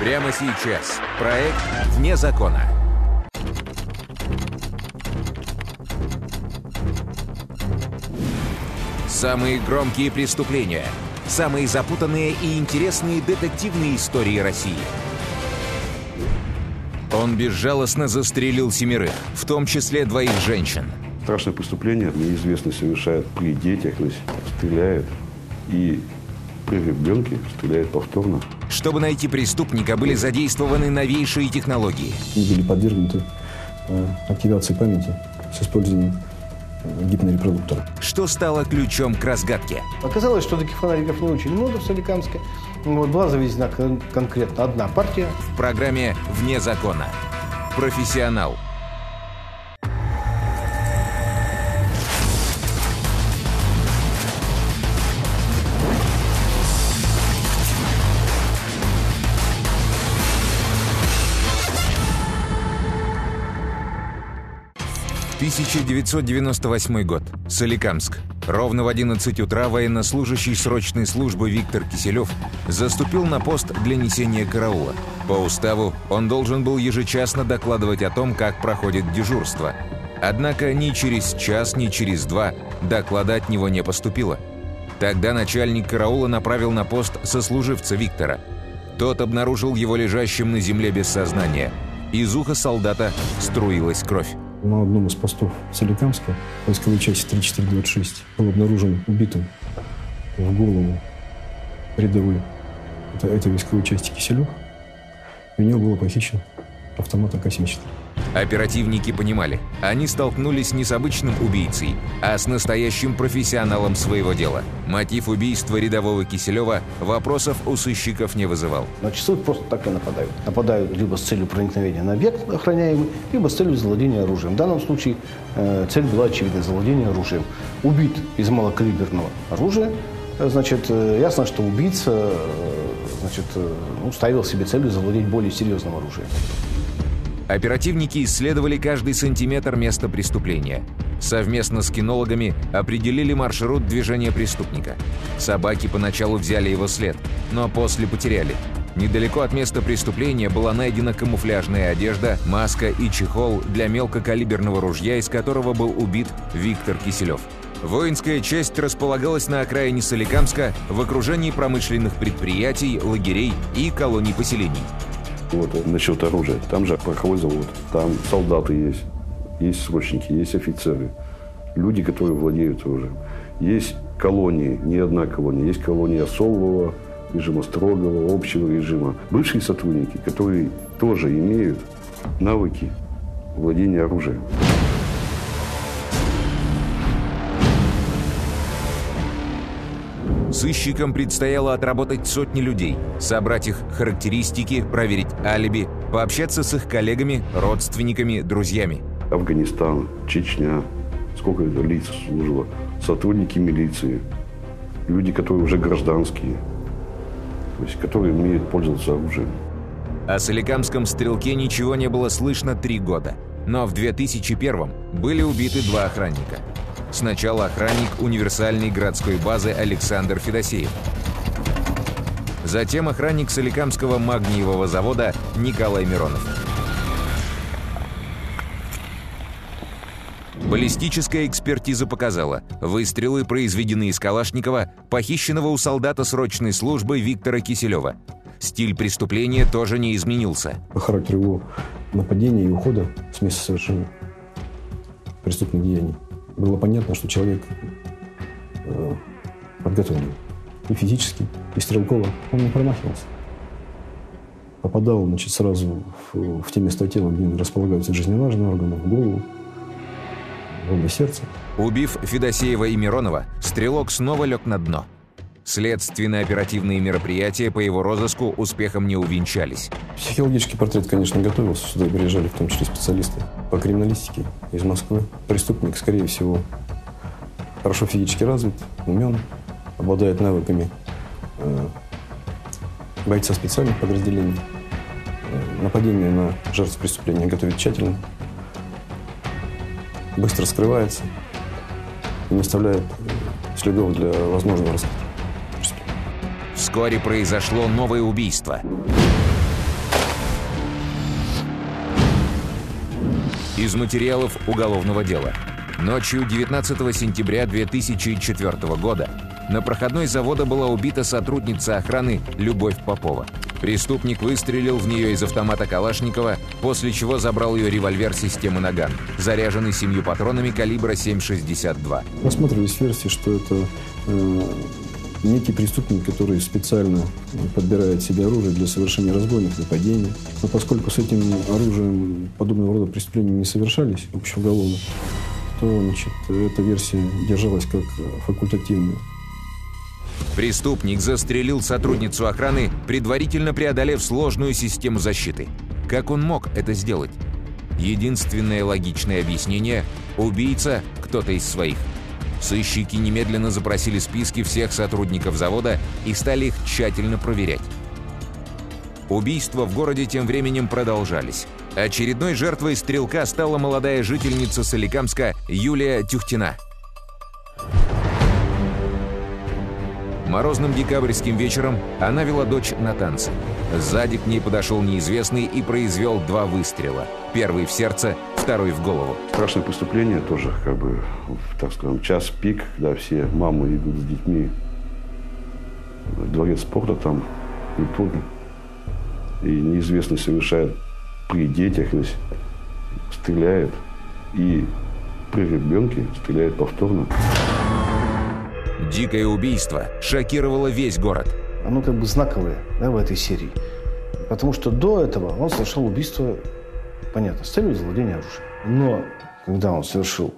Прямо сейчас. Проект «Вне закона». Самые громкие преступления. Самые запутанные и интересные детективные истории России. Он безжалостно застрелил семерых, в том числе двоих женщин. Страшное преступление неизвестный совершает при детях, то есть стреляет и при ребенке стреляет повторно. Чтобы найти преступника, были задействованы новейшие технологии. Они были подвергнуты э, активации памяти с использованием э, гипнорепродуктора. Что стало ключом к разгадке? Оказалось, что таких фонариков не очень много в Соликамске. Вот, была завезена кон- конкретно одна партия. В программе «Вне закона». Профессионал. 1998 год. Соликамск. Ровно в 11 утра военнослужащий срочной службы Виктор Киселев заступил на пост для несения караула. По уставу он должен был ежечасно докладывать о том, как проходит дежурство. Однако ни через час, ни через два доклада от него не поступило. Тогда начальник караула направил на пост сослуживца Виктора. Тот обнаружил его лежащим на земле без сознания. Из уха солдата струилась кровь. На одном из постов в Соликамске, войсковой части 3426, был обнаружен убитым в голову рядовой это, этой войсковой части Киселев. И у него было похищен автомат АК-74. Оперативники понимали, они столкнулись не с обычным убийцей, а с настоящим профессионалом своего дела. Мотив убийства рядового Киселева вопросов у сыщиков не вызывал. На часовых просто так и нападают. Нападают либо с целью проникновения на объект охраняемый, либо с целью завладения оружием. В данном случае э, цель была очевидна – завладение оружием. Убит из малокалиберного оружия. Э, Значит, э, ясно, что убийца э, значит, ну, ставил себе целью завладеть более серьезным оружием. Оперативники исследовали каждый сантиметр места преступления. Совместно с кинологами определили маршрут движения преступника. Собаки поначалу взяли его след, но после потеряли. Недалеко от места преступления была найдена камуфляжная одежда, маска и чехол для мелкокалиберного ружья, из которого был убит Виктор Киселев. Воинская часть располагалась на окраине Соликамска в окружении промышленных предприятий, лагерей и колоний поселений. Вот насчет оружия. Там же пороховой завод, там солдаты есть, есть срочники, есть офицеры, люди, которые владеют оружием. Есть колонии, не одна колония, есть колония особого режима, строгого, общего режима. Бывшие сотрудники, которые тоже имеют навыки владения оружием. Сыщикам предстояло отработать сотни людей, собрать их характеристики, проверить алиби, пообщаться с их коллегами, родственниками, друзьями. Афганистан, Чечня, сколько это лиц служило, сотрудники милиции, люди, которые уже гражданские, то есть которые умеют пользоваться оружием. О Соликамском стрелке ничего не было слышно три года. Но в 2001 были убиты два охранника. Сначала охранник универсальной городской базы Александр Федосеев. Затем охранник Соликамского магниевого завода Николай Миронов. Баллистическая экспертиза показала, выстрелы произведены из Калашникова, похищенного у солдата срочной службы Виктора Киселева. Стиль преступления тоже не изменился. По характеру его нападения и ухода с места совершения преступных деяний было понятно, что человек э, подготовлен и физически, и стрелково. Он не промахивался. Попадал значит, сразу в, в те места тела, где располагаются жизненно важные органы, в голову, в область сердца. Убив Федосеева и Миронова, стрелок снова лег на дно. Следственно-оперативные мероприятия по его розыску успехом не увенчались. Психологический портрет, конечно, готовился. Сюда приезжали в том числе специалисты по криминалистике из Москвы. Преступник, скорее всего, хорошо физически развит, умен, обладает навыками э, бойца специальных подразделений. Э, нападение на жертв преступления готовит тщательно, быстро скрывается не оставляет э, следов для возможного раскрытия вскоре произошло новое убийство. Из материалов уголовного дела. Ночью 19 сентября 2004 года на проходной завода была убита сотрудница охраны Любовь Попова. Преступник выстрелил в нее из автомата Калашникова, после чего забрал ее револьвер системы «Наган», заряженный семью патронами калибра 7,62. Рассматривались версии, что это э, некий преступник, который специально подбирает себе оружие для совершения разгонных нападений. Но поскольку с этим оружием подобного рода преступления не совершались общеуголовно, то значит, эта версия держалась как факультативная. Преступник застрелил сотрудницу охраны, предварительно преодолев сложную систему защиты. Как он мог это сделать? Единственное логичное объяснение – убийца – кто-то из своих. Сыщики немедленно запросили списки всех сотрудников завода и стали их тщательно проверять. Убийства в городе тем временем продолжались. Очередной жертвой стрелка стала молодая жительница Соликамска Юлия Тюхтина – Морозным декабрьским вечером она вела дочь на танцы. Сзади к ней подошел неизвестный и произвел два выстрела. Первый в сердце, второй в голову. Страшное преступление тоже, как бы, так скажем, час пик, когда все мамы идут с детьми в дворец спорта там, культурный. И неизвестный совершает при детях, стреляет и при ребенке стреляет повторно. Дикое убийство шокировало весь город. Оно как бы знаковое да, в этой серии. Потому что до этого он совершил убийство, понятно, с целью завладения оружием. Но когда он совершил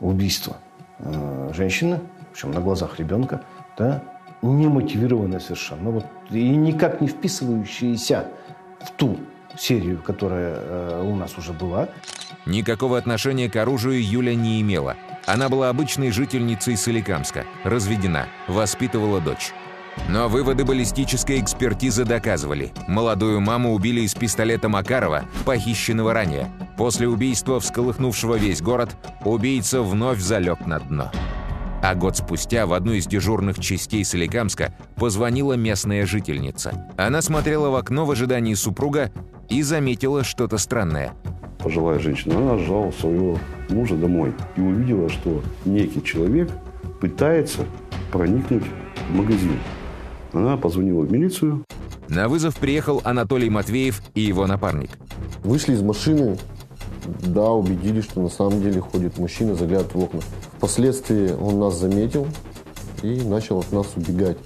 убийство э, женщины, причем на глазах ребенка, да, немотивированное совершенно, вот, и никак не вписывающееся в ту серию, которая э, у нас уже была. Никакого отношения к оружию Юля не имела. Она была обычной жительницей Соликамска, разведена, воспитывала дочь. Но выводы баллистической экспертизы доказывали. Молодую маму убили из пистолета Макарова, похищенного ранее. После убийства, всколыхнувшего весь город, убийца вновь залег на дно. А год спустя в одну из дежурных частей Соликамска позвонила местная жительница. Она смотрела в окно в ожидании супруга и заметила что-то странное – пожилая женщина, она ждала своего мужа домой и увидела, что некий человек пытается проникнуть в магазин. Она позвонила в милицию. На вызов приехал Анатолий Матвеев и его напарник. Вышли из машины, да, убедились, что на самом деле ходит мужчина, заглядывает в окна. Впоследствии он нас заметил и начал от нас убегать.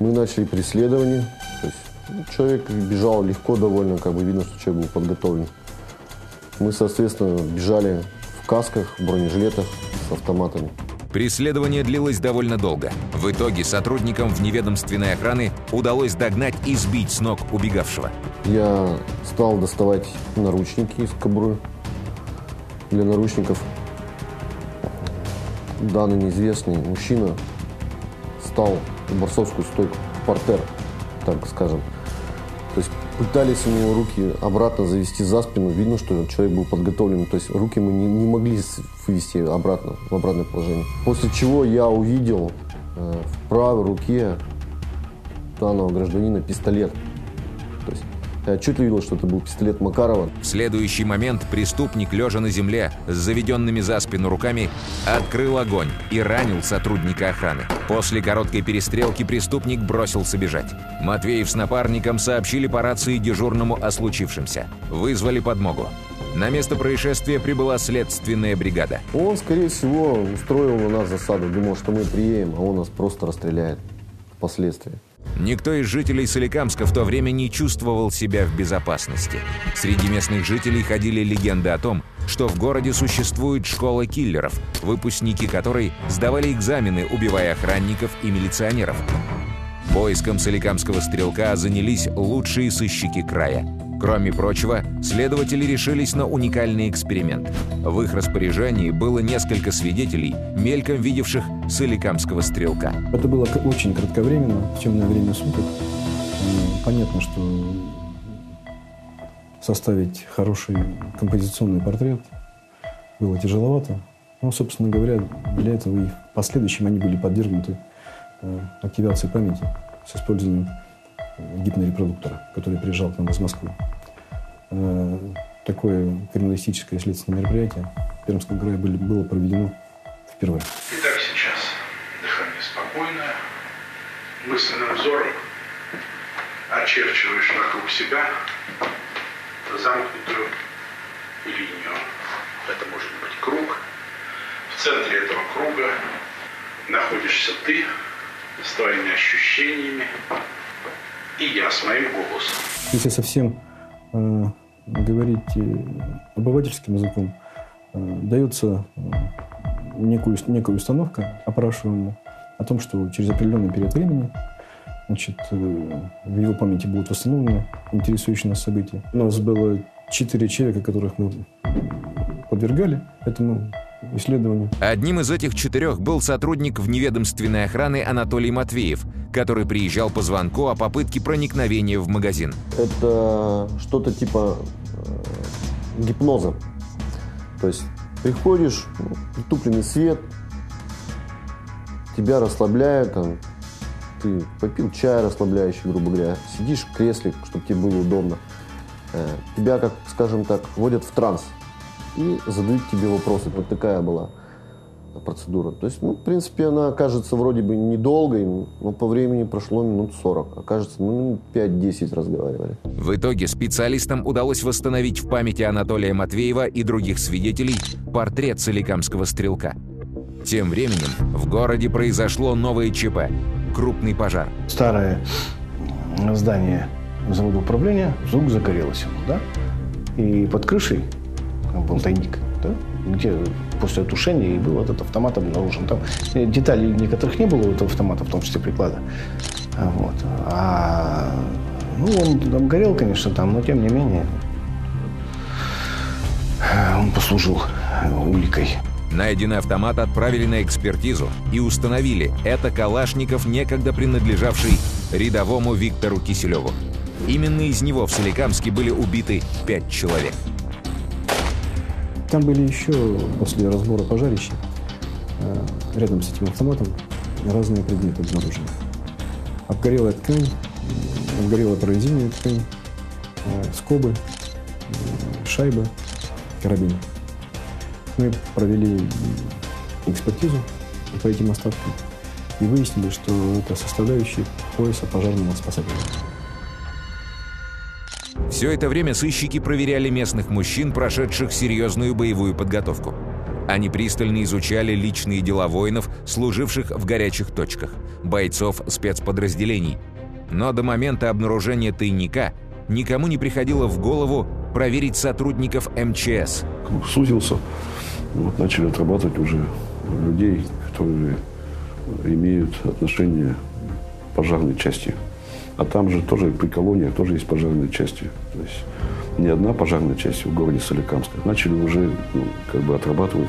Мы начали преследование. То есть, ну, человек бежал легко довольно, как бы видно, что человек был подготовлен. Мы, соответственно, бежали в касках, бронежилетах с автоматами. Преследование длилось довольно долго. В итоге сотрудникам вневедомственной охраны удалось догнать и сбить с ног убегавшего. Я стал доставать наручники из кобуры для наручников. Данный неизвестный мужчина стал в борцовскую стойку, портер, так скажем. То есть пытались у него руки обратно завести за спину. Видно, что человек был подготовлен. То есть руки мы не, не могли вывести обратно, в обратное положение. После чего я увидел э, в правой руке данного гражданина пистолет. Я отчетливо видел, что это был пистолет Макарова. В следующий момент преступник, лежа на земле, с заведенными за спину руками, открыл огонь и ранил сотрудника охраны. После короткой перестрелки преступник бросился бежать. Матвеев с напарником сообщили по рации дежурному о случившемся. Вызвали подмогу. На место происшествия прибыла следственная бригада. Он, скорее всего, устроил на нас засаду. Думал, что мы приедем, а он нас просто расстреляет впоследствии. Никто из жителей Соликамска в то время не чувствовал себя в безопасности. Среди местных жителей ходили легенды о том, что в городе существует школа киллеров, выпускники которой сдавали экзамены, убивая охранников и милиционеров. Поиском соликамского стрелка занялись лучшие сыщики края. Кроме прочего, следователи решились на уникальный эксперимент. В их распоряжении было несколько свидетелей, мельком видевших соликамского стрелка. Это было очень кратковременно, в темное время суток. Понятно, что составить хороший композиционный портрет было тяжеловато. Но, собственно говоря, для этого и в последующем они были подвергнуты э, активации памяти с использованием гипнорепродуктора, который приезжал к нам из Москвы. Э, такое криминалистическое следственное мероприятие в Пермском крае было проведено впервые. Итак, сейчас дыхание спокойное, мысленным взором очерчиваешь вокруг себя замкнутую линию. Это может быть круг. В центре этого круга находишься ты с твоими ощущениями и я с моим голосом. Если совсем э, говорить э, обывательским языком, э, дается э, некую, некая установка опрашиваемому о том, что через определенный период времени значит, э, в его памяти будут восстановлены интересующие нас события. У нас было четыре человека, которых мы подвергали этому исследованию. Одним из этих четырех был сотрудник вневедомственной охраны Анатолий Матвеев, который приезжал по звонку о попытке проникновения в магазин. Это что-то типа э, гипноза. То есть приходишь, притупленный свет, тебя расслабляют, там, ты попил чай расслабляющий, грубо говоря, сидишь в кресле, чтобы тебе было удобно. Э, тебя, как, скажем так, вводят в транс и задают тебе вопросы. Вот такая была процедура. То есть, ну, в принципе, она кажется вроде бы недолгой, но по времени прошло минут 40. Окажется, ну, минут 5-10 разговаривали. В итоге специалистам удалось восстановить в памяти Анатолия Матвеева и других свидетелей портрет соликамского стрелка. Тем временем в городе произошло новое ЧП – крупный пожар. Старое здание завода управления вдруг загорелось ему, да? И под крышей был тайник, да? где после тушения и был этот автомат обнаружен. Там деталей некоторых не было у этого автомата, в том числе приклада. А, Вот. А, ну, он там горел, конечно, там, но тем не менее он послужил уликой. Найденный автомат отправили на экспертизу и установили – это Калашников, некогда принадлежавший рядовому Виктору Киселеву. Именно из него в Соликамске были убиты пять человек. Там были еще, после разбора пожарища, э, рядом с этим автоматом разные предметы обнаружены. Обгорелая ткань, м, обгорелая прорезиненная ткань, э, скобы, э, шайбы, карабин. Мы провели экспертизу по этим остаткам и выяснили, что это составляющие пояса пожарного спасателя. Все это время сыщики проверяли местных мужчин, прошедших серьезную боевую подготовку. Они пристально изучали личные дела воинов, служивших в горячих точках, бойцов спецподразделений. Но до момента обнаружения тайника никому не приходило в голову проверить сотрудников МЧС. Круг сузился. Вот начали отрабатывать уже людей, которые имеют отношение к пожарной части. А там же тоже при колониях тоже есть пожарные части. То есть не одна пожарная часть в городе Соликамск. Начали уже ну, как бы отрабатывать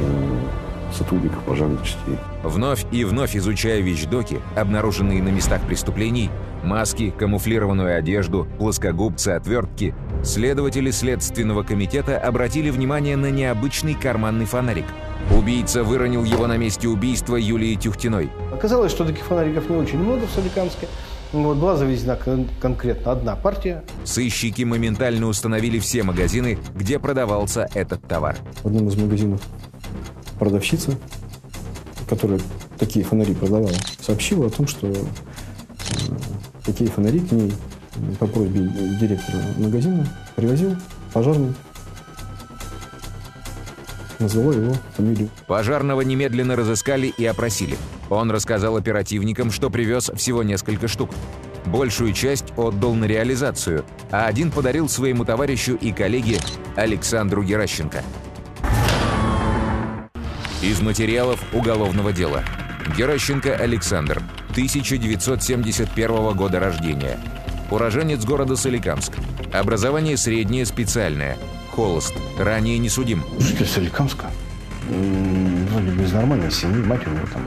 э, сотрудников пожарных частей. Вновь и вновь изучая вещдоки, обнаруженные на местах преступлений, маски, камуфлированную одежду, плоскогубцы, отвертки, следователи Следственного комитета обратили внимание на необычный карманный фонарик. Убийца выронил его на месте убийства Юлии Тюхтиной. Оказалось, что таких фонариков не очень много в Соликамске. Вот, была завезена кон- конкретно одна партия. Сыщики моментально установили все магазины, где продавался этот товар. В одном из магазинов продавщица, которая такие фонари продавала, сообщила о том, что э, такие фонари к ней по просьбе директора магазина привозил пожарный. Назвала его фамилию. Пожарного немедленно разыскали и опросили. Он рассказал оперативникам, что привез всего несколько штук. Большую часть отдал на реализацию, а один подарил своему товарищу и коллеге Александру Геращенко. Из материалов уголовного дела. Геращенко Александр, 1971 года рождения. Уроженец города Соликамск. Образование среднее специальное. Холост. Ранее не судим. Житель Соликамска. Вроде бы из нормальной семьи. Мать у него там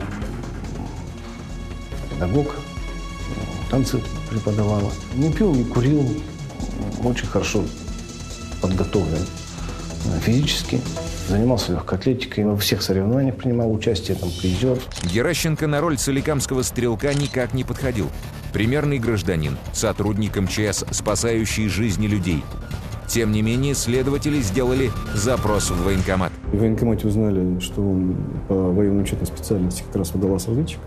педагог, танцы преподавала. Не пил, не курил. Очень хорошо подготовлен физически. Занимался легкой атлетикой. Во всех соревнованиях принимал участие, там, призер. Геращенко на роль соликамского стрелка никак не подходил. Примерный гражданин, сотрудник МЧС, спасающий жизни людей. Тем не менее, следователи сделали запрос в военкомат. В военкомате узнали, что он по военно-учетной специальности как раз выдавался разведчик.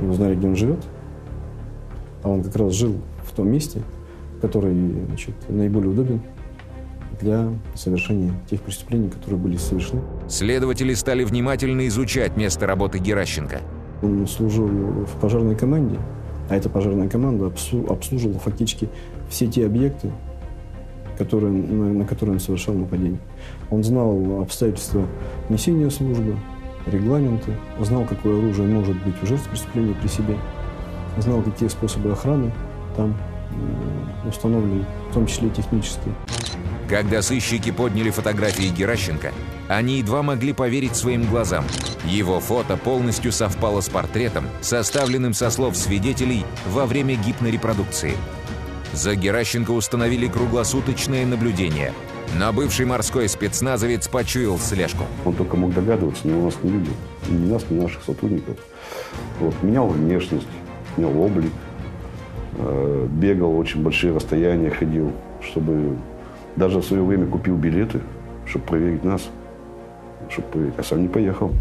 И узнали, где он живет. А он как раз жил в том месте, который значит, наиболее удобен для совершения тех преступлений, которые были совершены. Следователи стали внимательно изучать место работы Геращенко. Он служил в пожарной команде, а эта пожарная команда обслуживала фактически все те объекты, которые, на, на которые он совершал нападение. Он знал обстоятельства несения службы, регламенты, знал, какое оружие может быть у жертв преступления при себе, знал, какие способы охраны там установлены, в том числе технические. Когда сыщики подняли фотографии Геращенко, они едва могли поверить своим глазам. Его фото полностью совпало с портретом, составленным со слов свидетелей во время гипнорепродукции. За Геращенко установили круглосуточное наблюдение. Но бывший морской спецназовец почуял слежку. Он только мог догадываться, но он нас не видел. Ни нас, ни наших сотрудников. Вот. Менял внешность, менял облик, э, бегал очень большие расстояния, ходил, чтобы даже в свое время купил билеты, чтобы проверить нас, чтобы проверить, а сам не поехал.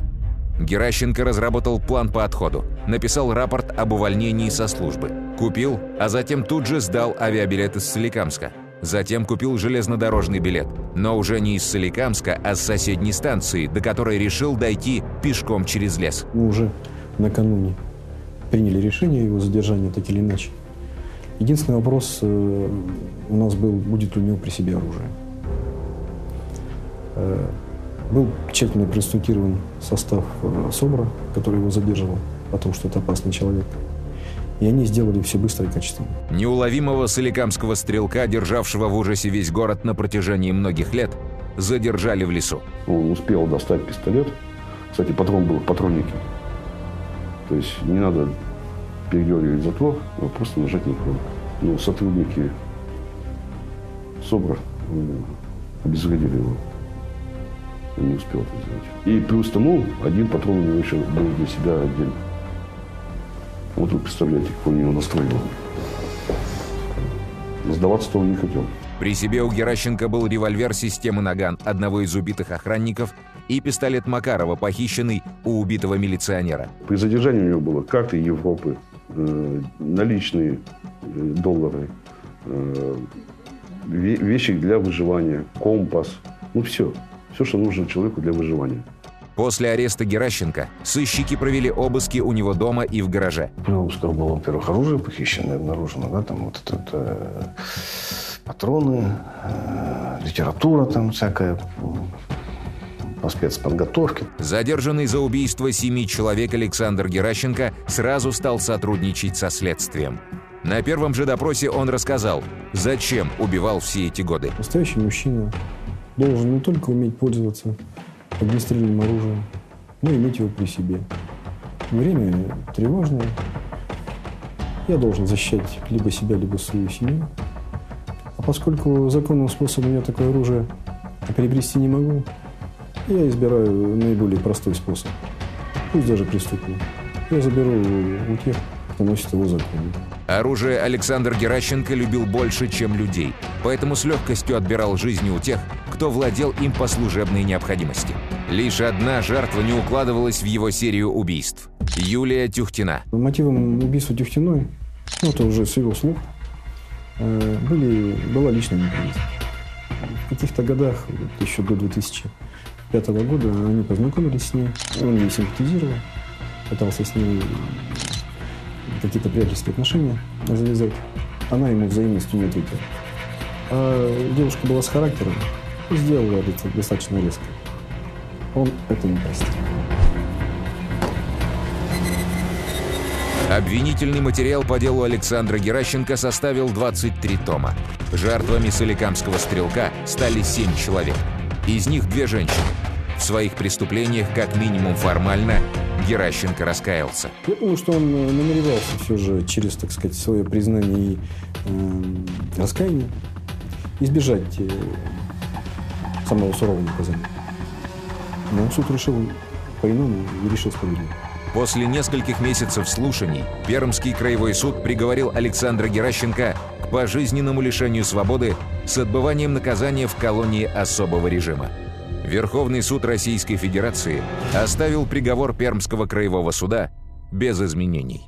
Геращенко разработал план по отходу, написал рапорт об увольнении со службы, купил, а затем тут же сдал авиабилет из Соликамска. Затем купил железнодорожный билет, но уже не из Соликамска, а с соседней станции, до которой решил дойти пешком через лес. Мы уже накануне приняли решение его задержания так или иначе. Единственный вопрос э, у нас был, будет ли у него при себе оружие. Э, был тщательно проинструктирован состав э, СОБРа, который его задерживал, о том, что это опасный человек. И они сделали все быстро и качественно. Неуловимого соликамского стрелка, державшего в ужасе весь город на протяжении многих лет, задержали в лесу. Он успел достать пистолет. Кстати, патрон был в патроннике. То есть не надо передергивать затвор, а просто нажать на кнопку. Ну, сотрудники СОБРа обезвредили его. Он не успел это сделать. И плюс тому, один патрон у него еще был для себя отдельно. Вот вы представляете, какой у него настрой был. Сдаваться-то он не хотел. При себе у Геращенко был револьвер системы «Наган» одного из убитых охранников и пистолет Макарова, похищенный у убитого милиционера. При задержании у него было карты Европы, э, наличные э, доллары, э, вещи для выживания, компас. Ну, все. Все, что нужно человеку для выживания. После ареста Геращенко сыщики провели обыски у него дома и в гараже. При обысках было, во-первых, оружие похищенное обнаружено, да, там вот это, это патроны, э, литература там всякая по спецподготовке. Задержанный за убийство семи человек Александр Геращенко сразу стал сотрудничать со следствием. На первом же допросе он рассказал, зачем убивал все эти годы. Настоящий мужчина должен не только уметь пользоваться огнестрельным оружием, но и иметь его при себе. Время тревожное. Я должен защищать либо себя, либо свою семью. А поскольку законным способом я такое оружие приобрести не могу, я избираю наиболее простой способ. Пусть даже преступный. Я заберу у тех, кто носит его законно. Оружие Александр Геращенко любил больше, чем людей, поэтому с легкостью отбирал жизни у тех, кто владел им по служебной необходимости. Лишь одна жертва не укладывалась в его серию убийств – Юлия Тюхтина. Мотивом убийства Тюхтиной, ну это уже с его слов, э, были, была личная неприязнь. В каких-то годах, еще до 2005 года, они познакомились с ней, он ей симпатизировал, пытался с ней какие-то приятельские отношения завязать. Она ему взаимностью не ответила. А девушка была с характером и сделала это достаточно резко. Он это не простит. Обвинительный материал по делу Александра Геращенко составил 23 тома. Жертвами соликамского стрелка стали 7 человек. Из них две женщины. В своих преступлениях, как минимум формально, Геращенко раскаялся. Я думаю, что он э, намеревался все же через, так сказать, свое признание и э, раскаяние избежать э, самого сурового наказания. Но суд решил по-иному и решил справедливо. После нескольких месяцев слушаний Пермский краевой суд приговорил Александра Геращенко к пожизненному лишению свободы с отбыванием наказания в колонии особого режима. Верховный суд Российской Федерации оставил приговор Пермского краевого суда без изменений.